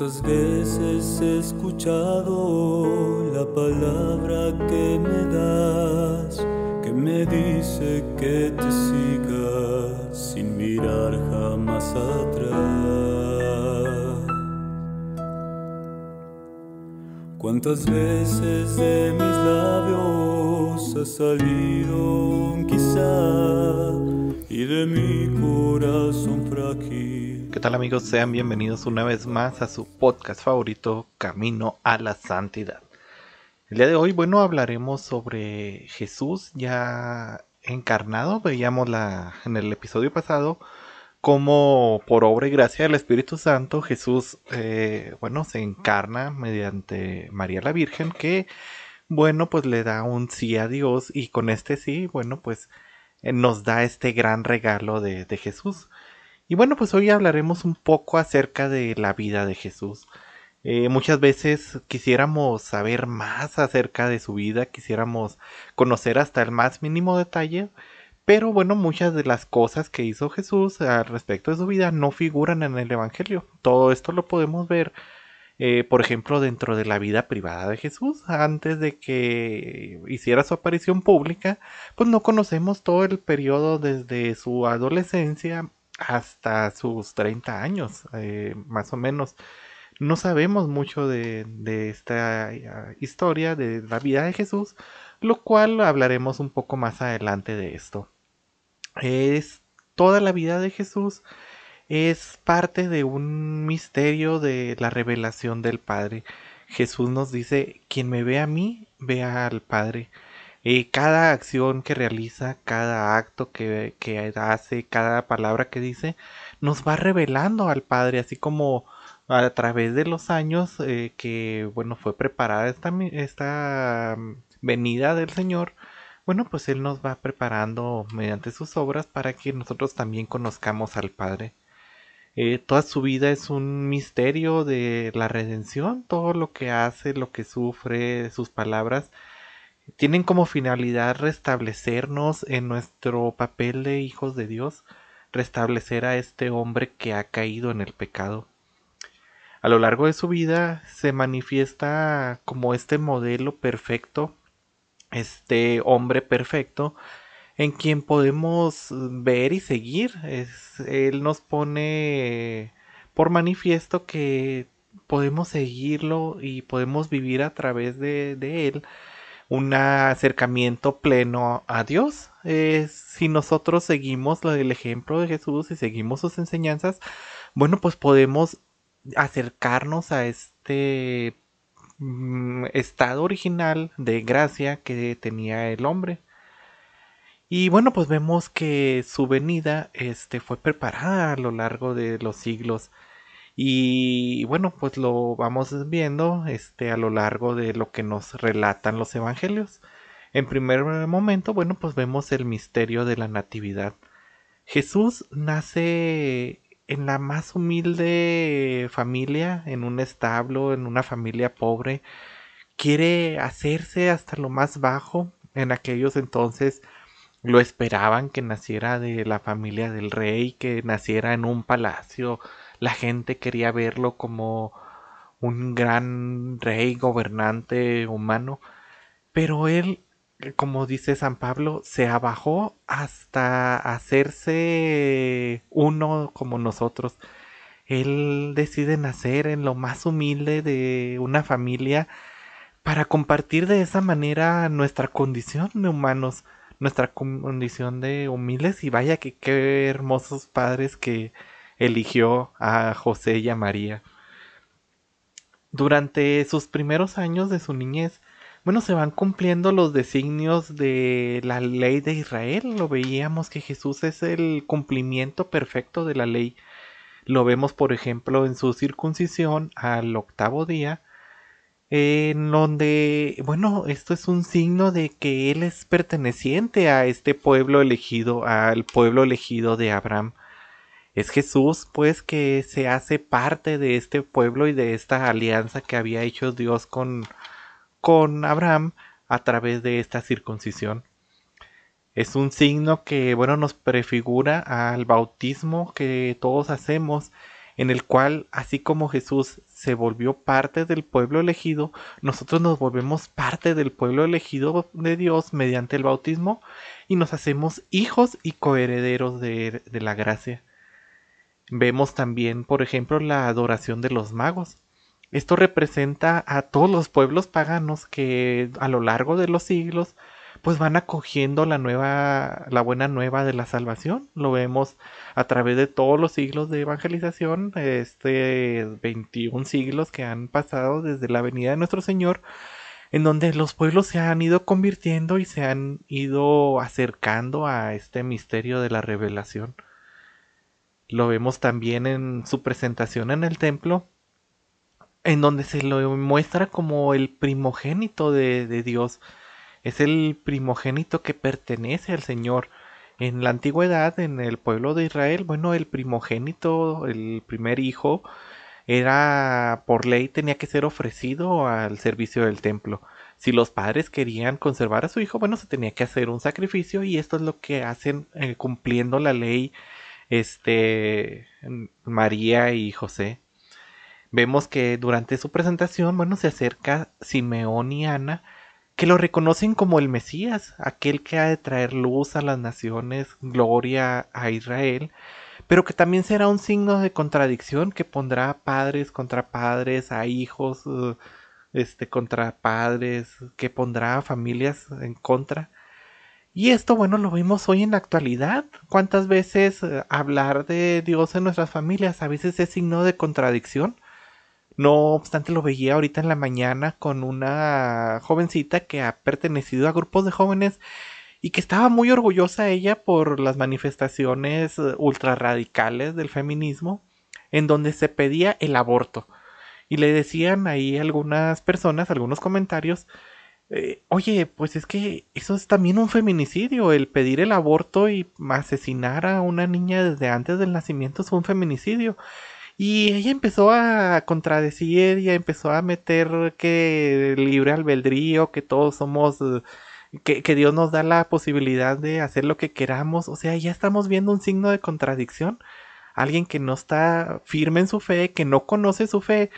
¿Cuántas veces he escuchado la palabra que me das, que me dice que te siga sin mirar jamás atrás? ¿Cuántas veces de mis labios ha salido un quizá y de mi corazón frágil? ¿Qué tal amigos? Sean bienvenidos una vez más a su podcast favorito, Camino a la Santidad. El día de hoy, bueno, hablaremos sobre Jesús ya encarnado. Veíamos la, en el episodio pasado cómo por obra y gracia del Espíritu Santo Jesús, eh, bueno, se encarna mediante María la Virgen que, bueno, pues le da un sí a Dios y con este sí, bueno, pues eh, nos da este gran regalo de, de Jesús. Y bueno, pues hoy hablaremos un poco acerca de la vida de Jesús. Eh, muchas veces quisiéramos saber más acerca de su vida, quisiéramos conocer hasta el más mínimo detalle, pero bueno, muchas de las cosas que hizo Jesús al respecto de su vida no figuran en el Evangelio. Todo esto lo podemos ver, eh, por ejemplo, dentro de la vida privada de Jesús. Antes de que hiciera su aparición pública, pues no conocemos todo el periodo desde su adolescencia hasta sus 30 años, eh, más o menos. No sabemos mucho de, esta eh, historia, de la vida de Jesús, lo cual hablaremos un poco más adelante de esto. Es toda la vida de Jesús es parte de un misterio de la revelación del Padre. Jesús nos dice, quien me ve a mí, ve al Padre. Eh, cada acción que realiza, cada acto que, hace, cada palabra que dice, nos va revelando al Padre, así como a través de los años eh, que, bueno, fue preparada esta, esta mm, venida del Señor, bueno, pues Él nos va preparando mediante sus obras para que nosotros también conozcamos al Padre. Eh, toda su vida es un misterio de la redención, todo lo que hace, lo que sufre, sus palabras, tienen como finalidad restablecernos en nuestro papel de hijos de Dios, restablecer a este hombre que ha caído en el pecado. A lo largo de su vida se manifiesta como este modelo perfecto, este hombre perfecto, en quien podemos ver y seguir. él nos pone por manifiesto que podemos seguirlo y podemos vivir a través de, de él un acercamiento pleno a Dios. si nosotros seguimos el ejemplo de Jesús y seguimos sus enseñanzas, bueno, pues podemos acercarnos a este mm, estado original de gracia que tenía el hombre. Y bueno, pues vemos que su venida este, fue preparada a lo largo de los siglos. Y bueno, pues lo vamos viendo este, a lo largo de lo que nos relatan los evangelios. En primer momento, bueno, pues vemos el misterio de la natividad. Jesús nace en la más humilde familia, en un establo, en una familia pobre. Quiere hacerse hasta lo más bajo. En aquellos entonces lo esperaban que naciera de la familia del rey, que naciera en un palacio la gente quería verlo como un gran rey gobernante humano, pero él, como dice San Pablo, se abajó hasta hacerse uno como nosotros. Él decide nacer en lo más humilde de una familia para compartir de esa manera nuestra condición de humanos, nuestra condición de humildes y vaya que qué hermosos padres que eligió a José y a María. Durante sus primeros años de su niñez, bueno, se van cumpliendo los designios de la ley de Israel. Lo veíamos que Jesús es el cumplimiento perfecto de la ley. Lo vemos, por ejemplo, en su circuncisión al octavo día, en donde, bueno, esto es un signo de que Él es perteneciente a este pueblo elegido, al pueblo elegido de Abraham. Es Jesús, pues, que se hace parte de este pueblo y de esta alianza que había hecho Dios con, con Abraham a través de esta circuncisión. Es un signo que, bueno, nos prefigura al bautismo que todos hacemos, en el cual, así como Jesús se volvió parte del pueblo elegido, nosotros nos volvemos parte del pueblo elegido de Dios mediante el bautismo y nos hacemos hijos y coherederos de, de la gracia. Vemos también, por ejemplo, la adoración de los magos. Esto representa a todos los pueblos paganos que a lo largo de los siglos pues van acogiendo la nueva la buena nueva de la salvación. Lo vemos a través de todos los siglos de evangelización, este 21 siglos que han pasado desde la venida de nuestro Señor, en donde los pueblos se han ido convirtiendo y se han ido acercando a este misterio de la revelación. Lo vemos también en su presentación en el templo, en donde se lo muestra como el primogénito de, Dios. Es el primogénito que pertenece al Señor. En la antigüedad, en el pueblo de Israel, bueno, el primogénito, el primer hijo, era por ley tenía que ser ofrecido al servicio del templo. Si los padres querían conservar a su hijo, bueno, se tenía que hacer un sacrificio y esto es lo que hacen eh, cumpliendo la ley este, María y José. Vemos que durante su presentación, bueno, se acerca Simeón y Ana, que lo reconocen como el Mesías, aquel que ha de traer luz a las naciones, gloria a Israel, pero que también será un signo de contradicción que pondrá padres contra padres, a hijos eh, este contra padres, que pondrá familias en contra. Y esto, bueno, lo vimos hoy en la actualidad. ¿Cuántas veces eh, hablar de Dios en nuestras familias a veces es signo de contradicción? No obstante, lo veía ahorita en la mañana con una jovencita que ha pertenecido a grupos de jóvenes y que estaba muy orgullosa ella por las manifestaciones eh, ultra radicales del feminismo, en donde se pedía el aborto. Y le decían ahí algunas personas, algunos comentarios, eh, oye, pues es que eso es también un feminicidio, el pedir el aborto y asesinar a una niña desde antes del nacimiento es un feminicidio. Y ella empezó a contradecir y empezó a meter que libre albedrío, que todos somos, que, que Dios nos da la posibilidad de hacer lo que queramos. O sea, ya estamos viendo un signo de contradicción. Alguien que no está firme en su fe, que no conoce su fe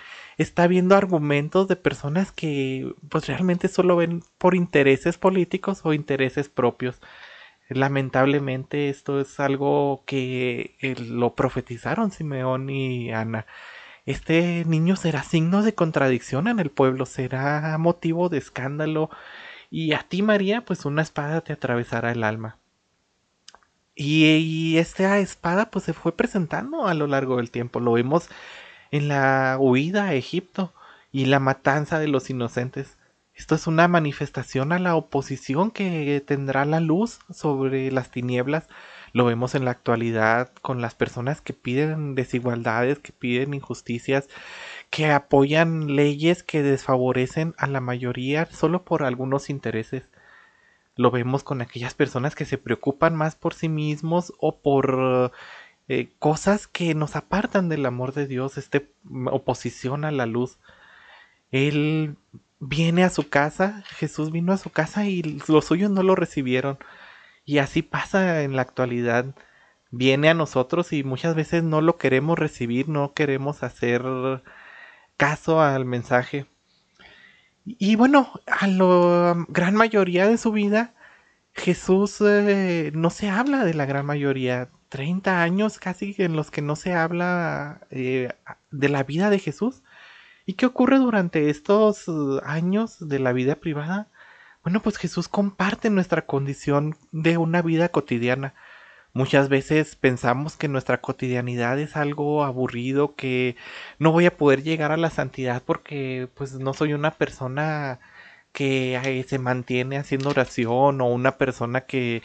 está viendo argumentos de personas que pues realmente solo ven por intereses políticos o intereses propios. Lamentablemente esto es algo que eh, lo profetizaron Simeón y Ana. Este niño será signo de contradicción en el pueblo, será motivo de escándalo y a ti María pues una espada te atravesará el alma. Y, y esta espada pues se fue presentando a lo largo del tiempo. Lo vemos en la huida a Egipto y la matanza de los inocentes. Esto es una manifestación a la oposición que tendrá la luz sobre las tinieblas. Lo vemos en la actualidad con las personas que piden desigualdades, que piden injusticias, que apoyan leyes que desfavorecen a la mayoría solo por algunos intereses. Lo vemos con aquellas personas que se preocupan más por sí mismos o por eh, cosas que nos apartan del amor de Dios, este oposición a la luz. Él viene a su casa, Jesús vino a su casa y los suyos no lo recibieron. Y así pasa en la actualidad. Viene a nosotros y muchas veces no lo queremos recibir, no queremos hacer caso al mensaje. Y bueno, a la gran mayoría de su vida, Jesús eh, no se habla de la gran mayoría. 30 años casi en los que no se habla eh, de la vida de Jesús. ¿Y qué ocurre durante estos uh, años de la vida privada? Bueno, pues Jesús comparte nuestra condición de una vida cotidiana. Muchas veces pensamos que nuestra cotidianidad es algo aburrido, que no voy a poder llegar a la santidad porque pues no soy una persona que se mantiene haciendo oración o una persona que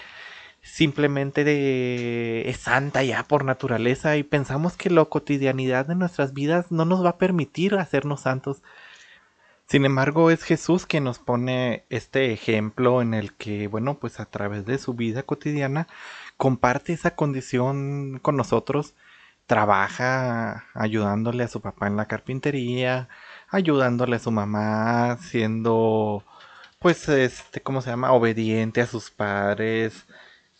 simplemente es santa ya por naturaleza y pensamos que la cotidianidad de nuestras vidas no nos va a permitir hacernos santos. Sin embargo, es Jesús quien nos pone este ejemplo en el que, bueno, pues a través de su vida cotidiana comparte esa condición con nosotros, trabaja ayudándole a su papá en la carpintería, ayudándole a su mamá, siendo, pues, este, ¿cómo se llama? Obediente a sus padres,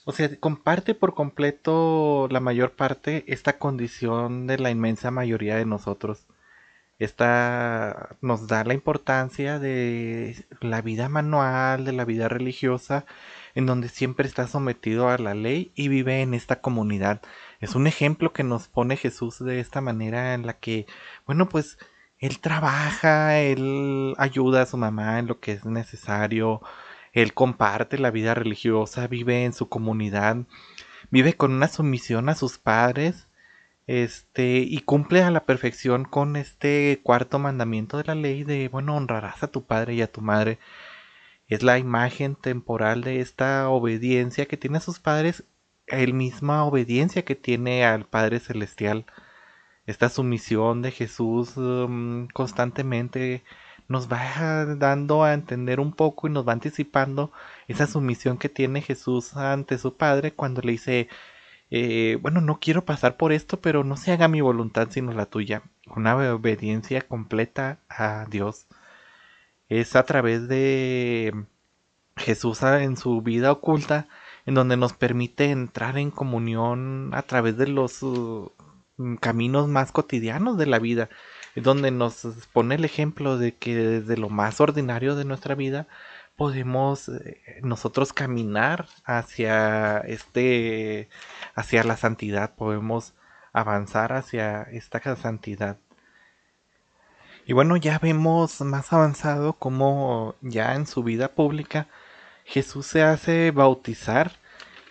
o sea, comparte por completo la mayor parte esta condición de la inmensa mayoría de nosotros. Esta nos da la importancia de la vida manual, de la vida religiosa, en donde siempre está sometido a la ley y vive en esta comunidad. Es un ejemplo que nos pone Jesús de esta manera en la que, bueno, pues él trabaja, él ayuda a su mamá en lo que es necesario, él comparte la vida religiosa, vive en su comunidad, vive con una sumisión a sus padres, este, y cumple a la perfección con este cuarto mandamiento de la ley de, bueno, honrarás a tu padre y a tu madre. Es la imagen temporal de esta obediencia que tiene a sus padres, el misma obediencia que tiene al Padre Celestial. Esta sumisión de Jesús um, constantemente nos va dando a entender un poco y nos va anticipando esa sumisión que tiene Jesús ante su Padre cuando le dice, eh, bueno, no quiero pasar por esto, pero no se haga mi voluntad sino la tuya. Una obediencia completa a Dios. Es a través de Jesús en su vida oculta, en donde nos permite entrar en comunión a través de los uh, caminos más cotidianos de la vida donde nos pone el ejemplo de que desde lo más ordinario de nuestra vida podemos eh, nosotros caminar hacia este hacia la santidad podemos avanzar hacia esta santidad. Y bueno ya vemos más avanzado como ya en su vida pública Jesús se hace bautizar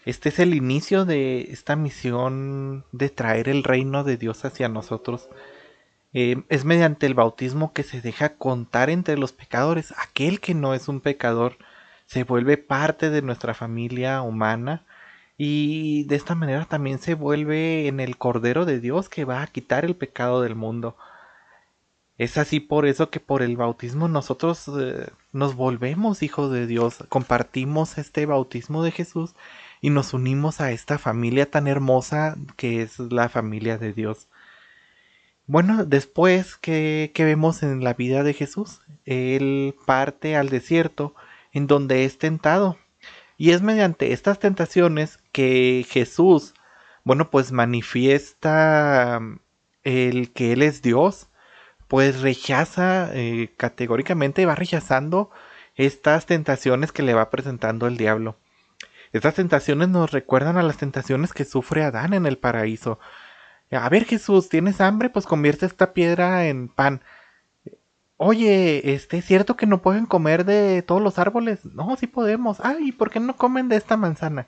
este es el inicio de esta misión de traer el reino de Dios hacia nosotros eh, es mediante el bautismo que se deja contar entre los pecadores. Aquel que no es un pecador se vuelve parte de nuestra familia humana y de esta manera también se vuelve en el Cordero de Dios que va a quitar el pecado del mundo. Es así por eso que por el bautismo nosotros eh, nos volvemos hijos de Dios, compartimos este bautismo de Jesús y nos unimos a esta familia tan hermosa que es la familia de Dios. Bueno, después que, vemos en la vida de Jesús, Él parte al desierto en donde es tentado. Y es mediante estas tentaciones que Jesús, bueno, pues manifiesta el que Él es Dios, pues rechaza eh, categóricamente, va rechazando estas tentaciones que le va presentando el diablo. Estas tentaciones nos recuerdan a las tentaciones que sufre Adán en el paraíso, a ver Jesús, ¿tienes hambre? Pues convierte esta piedra en pan. Oye, este, ¿es cierto que no pueden comer de todos los árboles? No, sí podemos. Ay, ¿por qué no comen de esta manzana?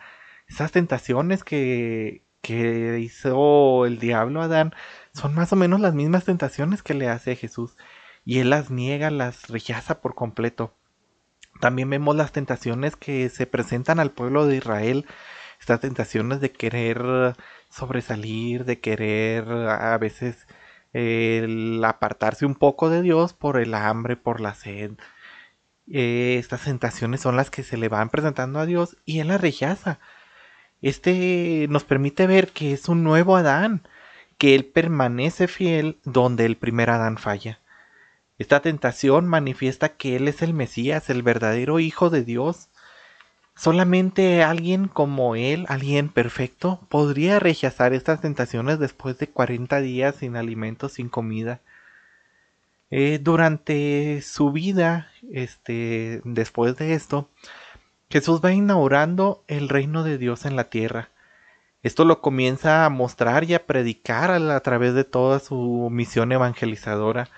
Esas tentaciones que, que hizo el diablo a Adán son más o menos las mismas tentaciones que le hace Jesús. Y él las niega, las rechaza por completo. También vemos las tentaciones que se presentan al pueblo de Israel. Estas tentaciones de querer sobresalir, de querer a veces apartarse un poco de Dios por el hambre, por la sed. Eh, estas tentaciones son las que se le van presentando a Dios y Él las rechaza. Este nos permite ver que es un nuevo Adán, que Él permanece fiel donde el primer Adán falla. Esta tentación manifiesta que Él es el Mesías, el verdadero Hijo de Dios, Solamente alguien como él, alguien perfecto, podría rechazar estas tentaciones después de 40 días sin alimento, sin comida. Eh, durante su vida, este, después de esto, Jesús va inaugurando el reino de Dios en la tierra. Esto lo comienza a mostrar y a predicar a, través de toda su misión evangelizadora.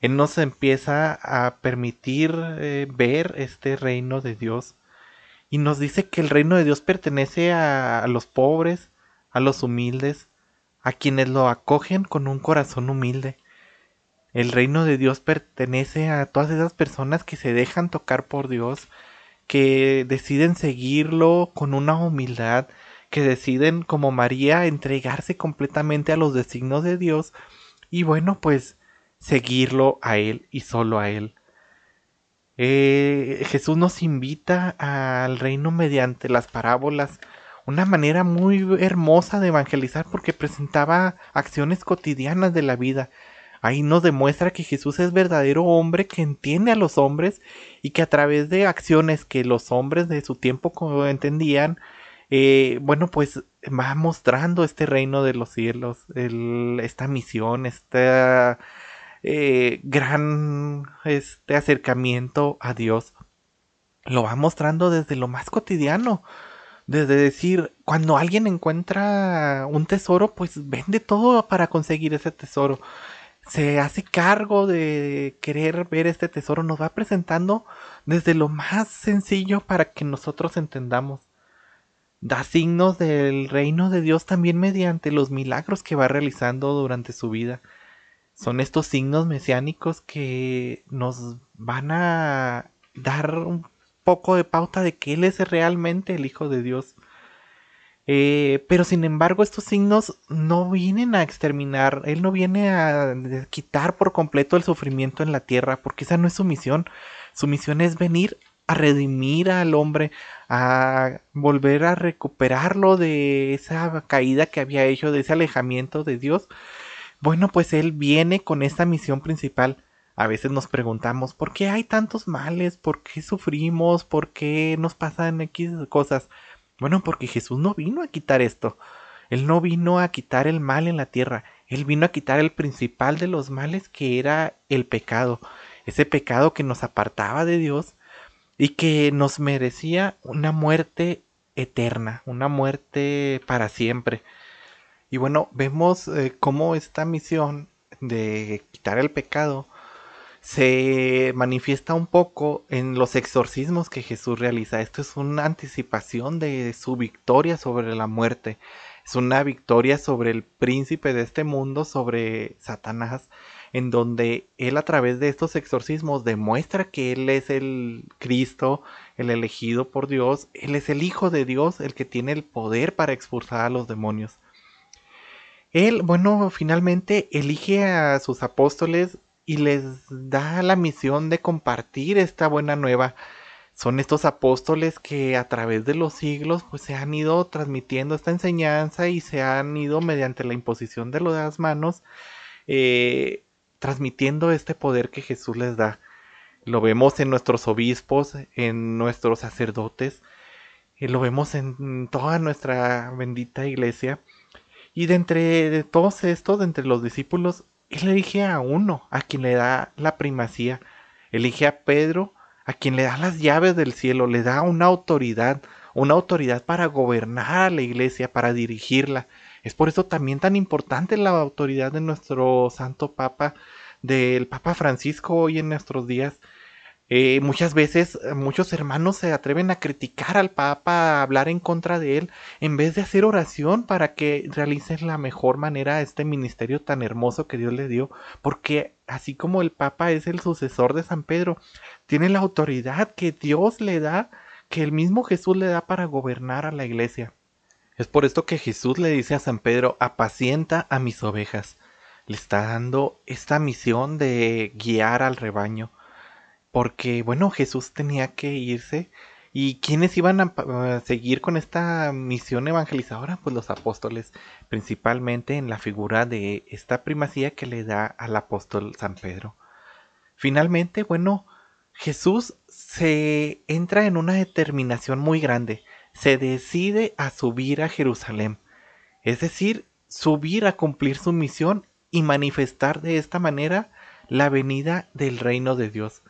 Él nos empieza a permitir eh, ver este reino de Dios y nos dice que el reino de Dios pertenece a, los pobres, a los humildes, a quienes lo acogen con un corazón humilde. El reino de Dios pertenece a todas esas personas que se dejan tocar por Dios, que deciden seguirlo con una humildad, que deciden como María entregarse completamente a los designios de Dios y bueno pues seguirlo a Él y solo a Él. Eh, Jesús nos invita al reino mediante las parábolas, una manera muy hermosa de evangelizar porque presentaba acciones cotidianas de la vida. Ahí nos demuestra que Jesús es verdadero hombre que entiende a los hombres y que a través de acciones que los hombres de su tiempo entendían, eh, bueno, pues va mostrando este reino de los cielos, esta misión, este gran este acercamiento a Dios. Lo va mostrando desde lo más cotidiano, desde decir, cuando alguien encuentra un tesoro, pues vende todo para conseguir ese tesoro. Se hace cargo de querer ver este tesoro, nos va presentando desde lo más sencillo para que nosotros entendamos. Da signos del reino de Dios también mediante los milagros que va realizando durante su vida. Son estos signos mesiánicos que nos van a dar un poco de pauta de que Él es realmente el Hijo de Dios. Eh, pero sin embargo estos signos no vienen a exterminar, Él no viene a quitar por completo el sufrimiento en la tierra, porque esa no es su misión. Su misión es venir a redimir al hombre, a volver a recuperarlo de esa caída que había hecho, de ese alejamiento de Dios. Bueno, pues Él viene con esta misión principal a veces nos preguntamos, ¿por qué hay tantos males? ¿Por qué sufrimos? ¿Por qué nos pasan X cosas? Bueno, porque Jesús no vino a quitar esto. Él no vino a quitar el mal en la tierra. Él vino a quitar el principal de los males que era el pecado. Ese pecado que nos apartaba de Dios y que nos merecía una muerte eterna, una muerte para siempre. Y bueno, vemos eh, cómo esta misión de quitar el pecado se manifiesta un poco en los exorcismos que Jesús realiza. Esto es una anticipación de su victoria sobre la muerte. Es una victoria sobre el príncipe de este mundo, sobre Satanás, en donde él a través de estos exorcismos demuestra que él es el Cristo, el elegido por Dios, él es el Hijo de Dios, el que tiene el poder para expulsar a los demonios. Él, bueno, finalmente elige a sus apóstoles y les da la misión de compartir esta buena nueva. Son estos apóstoles que a través de los siglos pues se han ido transmitiendo esta enseñanza y se han ido mediante la imposición de las manos eh, transmitiendo este poder que Jesús les da. Lo vemos en nuestros obispos, en nuestros sacerdotes, y lo vemos en toda nuestra bendita iglesia. Y de entre de todos estos, de entre los discípulos, él elige a uno, a quien le da la primacía. Elige a Pedro, a quien le da las llaves del cielo, le da una autoridad, una autoridad para gobernar a la iglesia, para dirigirla. Es por eso también tan importante la autoridad de nuestro Santo Papa, del Papa Francisco hoy en nuestros días, eh, muchas veces eh, muchos hermanos se atreven a criticar al Papa, a hablar en contra de él, en vez de hacer oración para que realicen la mejor manera este ministerio tan hermoso que Dios le dio, porque así como el Papa es el sucesor de San Pedro, tiene la autoridad que Dios le da, que el mismo Jesús le da para gobernar a la iglesia. Es por esto que Jesús le dice a San Pedro, apacienta a mis ovejas. Le está dando esta misión de guiar al rebaño porque bueno, Jesús tenía que irse. ¿Y quiénes iban a, seguir con esta misión evangelizadora? Pues los apóstoles, principalmente en la figura de esta primacía que le da al apóstol San Pedro. Finalmente, bueno, Jesús se entra en una determinación muy grande, se decide a subir a Jerusalén, es decir, subir a cumplir su misión y manifestar de esta manera la venida del reino de Dios.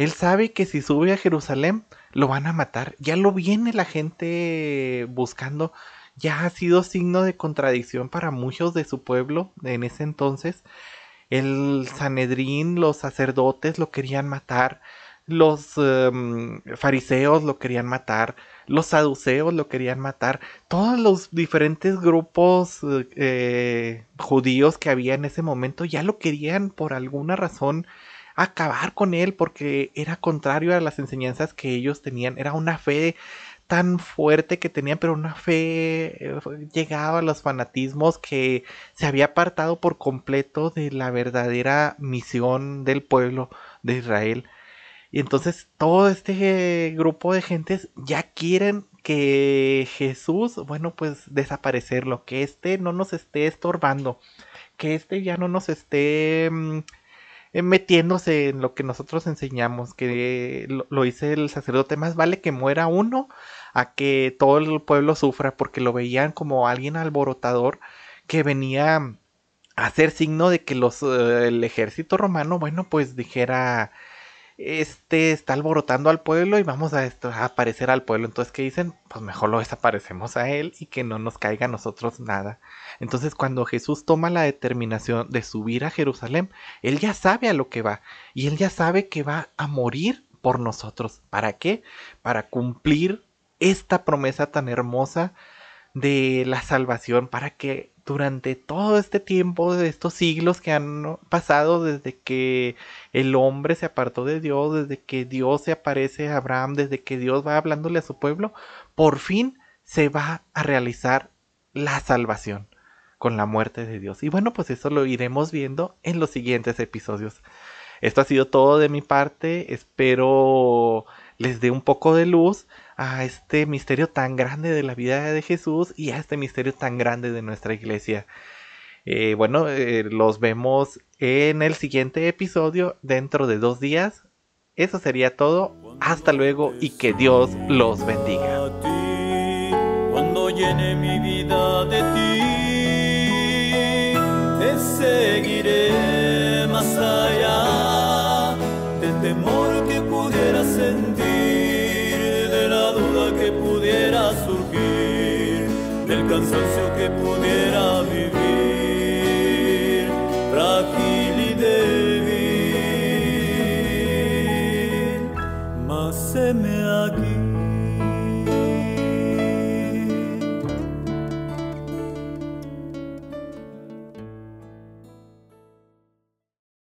Él sabe que si sube a Jerusalén lo van a matar. Ya lo viene la gente buscando. Ya ha sido signo de contradicción para muchos de su pueblo en ese entonces. El Sanedrín, los sacerdotes lo querían matar. Los em, fariseos lo querían matar. Los saduceos lo querían matar. Todos los diferentes grupos eh, judíos que había en ese momento ya lo querían por alguna razón acabar con él porque era contrario a las enseñanzas que ellos tenían. Era una fe tan fuerte que tenían, pero una fe eh, llegaba a los fanatismos que se había apartado por completo de la verdadera misión del pueblo de Israel. Y entonces todo este grupo de gentes ya quieren que Jesús, bueno, pues desaparecerlo, que este no nos esté estorbando, que este ya no nos esté mm, metiéndose en lo que nosotros enseñamos, que lo, lo, dice el sacerdote, más vale que muera uno a que todo el pueblo sufra porque lo veían como alguien alborotador que venía a hacer signo de que los, eh, el ejército romano, bueno, pues dijera, este está alborotando al pueblo y vamos a, esto, a aparecer al pueblo. Entonces, ¿qué dicen? Pues mejor lo desaparecemos a él y que no nos caiga a nosotros nada. Entonces, cuando Jesús toma la determinación de subir a Jerusalén, él ya sabe a lo que va y él ya sabe que va a morir por nosotros. ¿Para qué? Para cumplir esta promesa tan hermosa de la salvación, para que durante todo este tiempo, de estos siglos que han pasado desde que el hombre se apartó de Dios, desde que Dios se aparece a Abraham, desde que Dios va hablándole a su pueblo, por fin se va a realizar la salvación con la muerte de Dios. Y bueno, pues eso lo iremos viendo en los siguientes episodios. Esto ha sido todo de mi parte. Espero les dé un poco de luz a este misterio tan grande de la vida de Jesús y a este misterio tan grande de nuestra iglesia. Eh, bueno, eh, los vemos en el siguiente episodio dentro de dos días. Eso sería todo. Hasta luego y que Dios los bendiga. Cuando llene mi vida de ti, te seguiré cansancio que pudiera